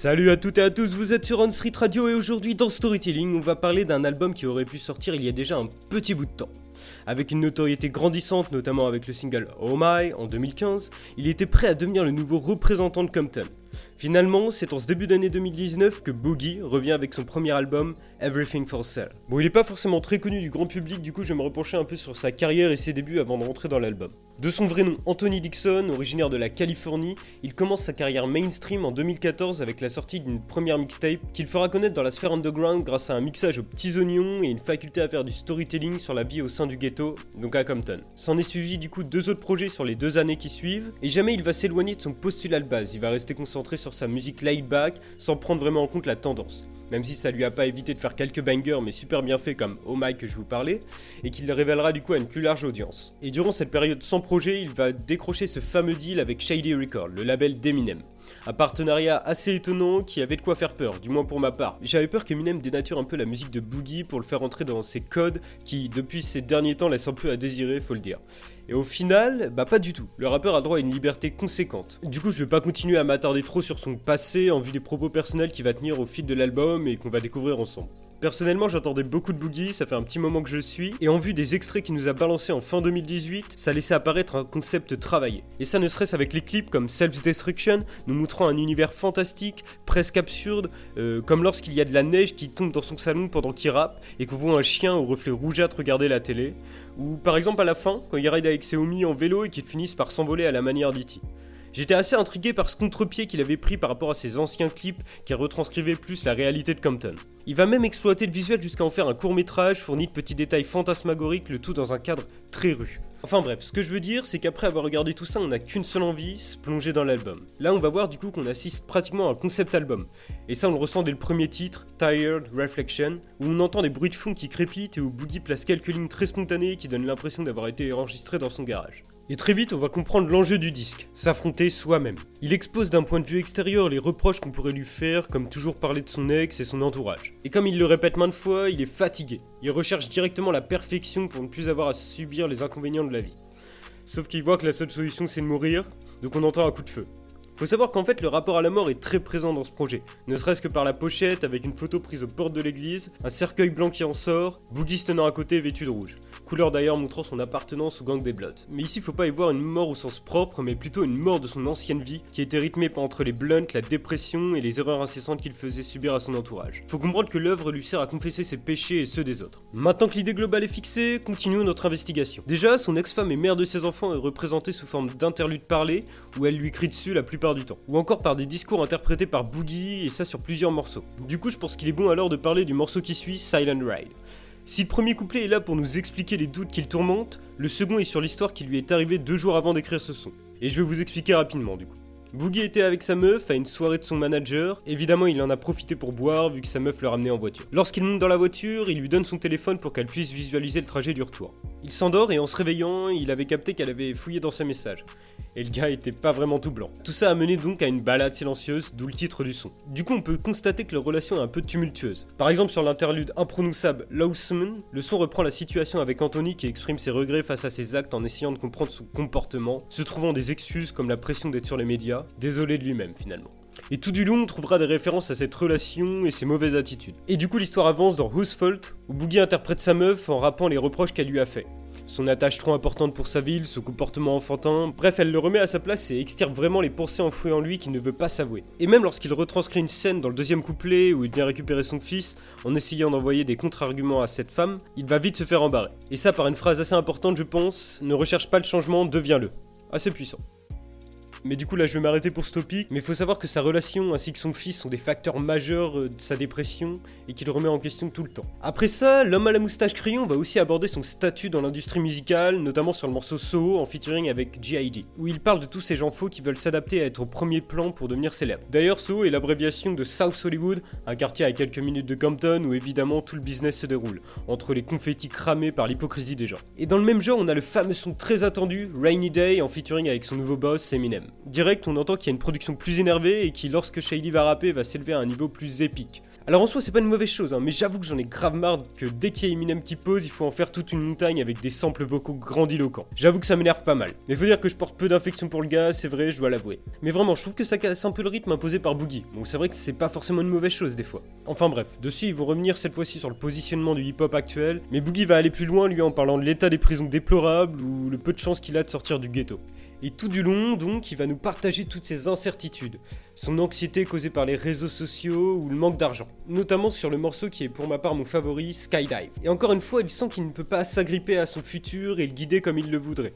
Salut à toutes et à tous, vous êtes sur On Street Radio et aujourd'hui dans Storytelling, on va parler d'un album qui aurait pu sortir il y a déjà un petit bout de temps. Avec une notoriété grandissante, notamment avec le single Oh My en 2015, il était prêt à devenir le nouveau représentant de Compton. Finalement, c'est en ce début d'année 2019 que Boogie revient avec son premier album Everything for Sale. Bon, il n'est pas forcément très connu du grand public, du coup je vais me repencher un peu sur sa carrière et ses débuts avant de rentrer dans l'album. De son vrai nom Anthony Dixon, originaire de la Californie, il commence sa carrière mainstream en 2014 avec la sortie d'une première mixtape qu'il fera connaître dans la sphère underground grâce à un mixage aux petits oignons et une faculté à faire du storytelling sur la vie au sein du ghetto, donc à Compton. S'en est suivi du coup deux autres projets sur les deux années qui suivent, et jamais il va s'éloigner de son postulat de base, il va rester concentré sur sa musique laid back sans prendre vraiment en compte la tendance même si ça lui a pas évité de faire quelques bangers mais super bien fait comme Oh My que je vous parlais, et qu'il le révélera du coup à une plus large audience. Et durant cette période sans projet, il va décrocher ce fameux deal avec Shady Records, le label d'Eminem. Un partenariat assez étonnant qui avait de quoi faire peur, du moins pour ma part. J'avais peur qu'Eminem dénature un peu la musique de Boogie pour le faire entrer dans ses codes qui, depuis ces derniers temps, laissent un peu à désirer, faut le dire. Et au final, bah pas du tout. Le rappeur a droit à une liberté conséquente. Du coup, je vais pas continuer à m'attarder trop sur son passé en vue des propos personnels qui va tenir au fil de l'album et qu'on va découvrir ensemble. Personnellement, j'attendais beaucoup de Boogie, ça fait un petit moment que je suis, et en vue des extraits qu'il nous a balancés en fin 2018, ça laissait apparaître un concept travaillé. Et ça ne serait-ce avec les clips comme Self-Destruction, nous montrant un univers fantastique, presque absurde, euh, comme lorsqu'il y a de la neige qui tombe dans son salon pendant qu'il rappe, et qu'on voit un chien au reflet rougeâtre regarder la télé, ou par exemple à la fin, quand il ride avec Xiaomi en vélo et qu'ils finissent par s'envoler à la manière d'E.T. J'étais assez intrigué par ce contre-pied qu'il avait pris par rapport à ses anciens clips qui retranscrivaient plus la réalité de Compton. Il va même exploiter le visuel jusqu'à en faire un court métrage fourni de petits détails fantasmagoriques, le tout dans un cadre très rue. Enfin bref, ce que je veux dire, c'est qu'après avoir regardé tout ça, on n'a qu'une seule envie, se plonger dans l'album. Là, on va voir du coup qu'on assiste pratiquement à un concept album. Et ça, on le ressent dès le premier titre, Tired Reflection, où on entend des bruits de fond qui crépitent et où Boogie place quelques lignes très spontanées qui donnent l'impression d'avoir été enregistrées dans son garage. Et très vite, on va comprendre l'enjeu du disque, s'affronter soi-même. Il expose d'un point de vue extérieur les reproches qu'on pourrait lui faire, comme toujours parler de son ex et son entourage. Et comme il le répète maintes fois, il est fatigué. Il recherche directement la perfection pour ne plus avoir à subir les inconvénients de la vie. Sauf qu'il voit que la seule solution c'est de mourir, donc on entend un coup de feu. Faut savoir qu'en fait le rapport à la mort est très présent dans ce projet, ne serait-ce que par la pochette avec une photo prise aux portes de l'église, un cercueil blanc qui en sort, Boogie tenant à côté vêtu de rouge, couleur d'ailleurs montrant son appartenance au gang des Bloods. Mais ici faut pas y voir une mort au sens propre, mais plutôt une mort de son ancienne vie qui était rythmée entre les blunts, la dépression et les erreurs incessantes qu'il faisait subir à son entourage. Faut comprendre que l'œuvre lui sert à confesser ses péchés et ceux des autres. Maintenant que l'idée globale est fixée, continuons notre investigation. Déjà, son ex-femme et mère de ses enfants est représentée sous forme d'interlude parlé, où elle lui crie dessus la plupart du temps, ou encore par des discours interprétés par Boogie, et ça sur plusieurs morceaux. Du coup, je pense qu'il est bon alors de parler du morceau qui suit, Silent Ride. Si le premier couplet est là pour nous expliquer les doutes qu'il tourmente, le second est sur l'histoire qui lui est arrivée deux jours avant d'écrire ce son. Et je vais vous expliquer rapidement du coup. Boogie était avec sa meuf à une soirée de son manager. Évidemment, il en a profité pour boire vu que sa meuf le ramenait en voiture. Lorsqu'il monte dans la voiture, il lui donne son téléphone pour qu'elle puisse visualiser le trajet du retour. Il s'endort et en se réveillant, il avait capté qu'elle avait fouillé dans ses messages. Et le gars était pas vraiment tout blanc. Tout ça a mené donc à une balade silencieuse, d'où le titre du son. Du coup, on peut constater que leur relation est un peu tumultueuse. Par exemple, sur l'interlude imprononçable Lawson, le son reprend la situation avec Anthony qui exprime ses regrets face à ses actes en essayant de comprendre son comportement, se trouvant des excuses comme la pression d'être sur les médias, désolé de lui-même finalement. Et tout du long, on trouvera des références à cette relation et ses mauvaises attitudes. Et du coup, l'histoire avance dans Who's Fault, où Boogie interprète sa meuf en rappant les reproches qu'elle lui a fait. Son attache trop importante pour sa ville, son comportement enfantin, bref, elle le remet à sa place et extirpe vraiment les pensées enfouies en lui qu'il ne veut pas s'avouer. Et même lorsqu'il retranscrit une scène dans le deuxième couplet où il vient récupérer son fils en essayant d'envoyer des contre-arguments à cette femme, il va vite se faire embarrer. Et ça par une phrase assez importante, je pense, ne recherche pas le changement, deviens-le. Assez puissant. Mais du coup, là, je vais m'arrêter pour ce topic. Mais faut savoir que sa relation ainsi que son fils sont des facteurs majeurs euh, de sa dépression et qu'il remet en question tout le temps. Après ça, l'homme à la moustache crayon va aussi aborder son statut dans l'industrie musicale, notamment sur le morceau Soho en featuring avec G.I.D., où il parle de tous ces gens faux qui veulent s'adapter à être au premier plan pour devenir célèbres. D'ailleurs, Soho est l'abréviation de South Hollywood, un quartier à quelques minutes de Compton où évidemment tout le business se déroule, entre les confettis cramés par l'hypocrisie des gens. Et dans le même genre, on a le fameux son très attendu, Rainy Day, en featuring avec son nouveau boss, Eminem. Direct, on entend qu'il y a une production plus énervée et qui, lorsque Shaylee va rapper, va s'élever à un niveau plus épique. Alors en soi, c'est pas une mauvaise chose, hein, mais j'avoue que j'en ai grave marre que dès qu'il y a Eminem qui pose, il faut en faire toute une montagne avec des samples vocaux grandiloquents. J'avoue que ça m'énerve pas mal. Mais faut dire que je porte peu d'infection pour le gars, c'est vrai, je dois l'avouer. Mais vraiment, je trouve que ça casse un peu le rythme imposé par Boogie. Donc c'est vrai que c'est pas forcément une mauvaise chose des fois. Enfin bref, dessus ils vont revenir cette fois-ci sur le positionnement du hip-hop actuel, mais Boogie va aller plus loin lui en parlant de l'état des prisons déplorables ou le peu de chance qu'il a de sortir du ghetto. Et tout du long, donc, il va nous partager toutes ses incertitudes, son anxiété causée par les réseaux sociaux ou le manque d'argent, notamment sur le morceau qui est pour ma part mon favori, Skydive. Et encore une fois, il sent qu'il ne peut pas s'agripper à son futur et le guider comme il le voudrait.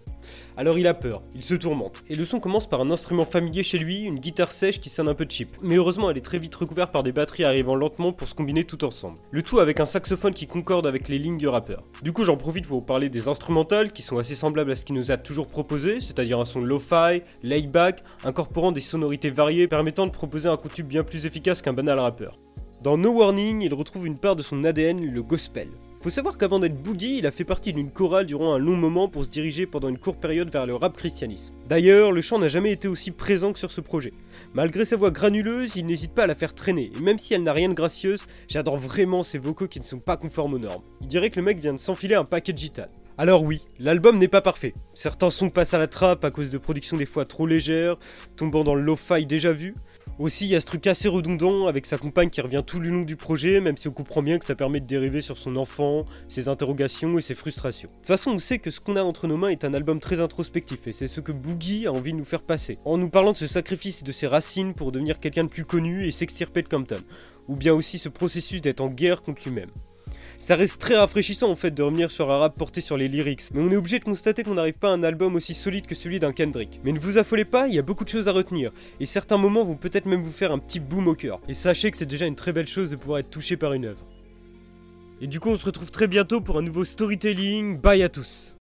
Alors il a peur, il se tourmente, et le son commence par un instrument familier chez lui, une guitare sèche qui sonne un peu cheap. Mais heureusement, elle est très vite recouverte par des batteries arrivant lentement pour se combiner tout ensemble. Le tout avec un saxophone qui concorde avec les lignes du rappeur. Du coup, j'en profite pour vous parler des instrumentales qui sont assez semblables à ce qu'il nous a toujours proposé, c'est-à-dire un son lo-fi, laid-back, incorporant des sonorités variées permettant de proposer un contenu bien plus efficace qu'un banal rappeur. Dans No Warning, il retrouve une part de son ADN, le gospel. Faut savoir qu'avant d'être Boogie, il a fait partie d'une chorale durant un long moment pour se diriger pendant une courte période vers le rap christianisme. D'ailleurs, le chant n'a jamais été aussi présent que sur ce projet. Malgré sa voix granuleuse, il n'hésite pas à la faire traîner, et même si elle n'a rien de gracieuse, j'adore vraiment ses vocaux qui ne sont pas conformes aux normes. Il dirait que le mec vient de s'enfiler un paquet de gitane. Alors oui, l'album n'est pas parfait. Certains sons passent à la trappe à cause de productions des fois trop légères, tombant dans le lo-fi déjà vu. Aussi, il y a ce truc assez redondant avec sa compagne qui revient tout le long du projet, même si on comprend bien que ça permet de dériver sur son enfant, ses interrogations et ses frustrations. De toute façon, on sait que ce qu'on a entre nos mains est un album très introspectif, et c'est ce que Boogie a envie de nous faire passer, en nous parlant de ce sacrifice et de ses racines pour devenir quelqu'un de plus connu et s'extirper de Compton, ou bien aussi ce processus d'être en guerre contre lui-même. Ça reste très rafraîchissant en fait de revenir sur un rap porté sur les lyrics, mais on est obligé de constater qu'on n'arrive pas à un album aussi solide que celui d'un Kendrick. Mais ne vous affolez pas, il y a beaucoup de choses à retenir, et certains moments vont peut-être même vous faire un petit boom au cœur. Et sachez que c'est déjà une très belle chose de pouvoir être touché par une œuvre. Et du coup on se retrouve très bientôt pour un nouveau storytelling, bye à tous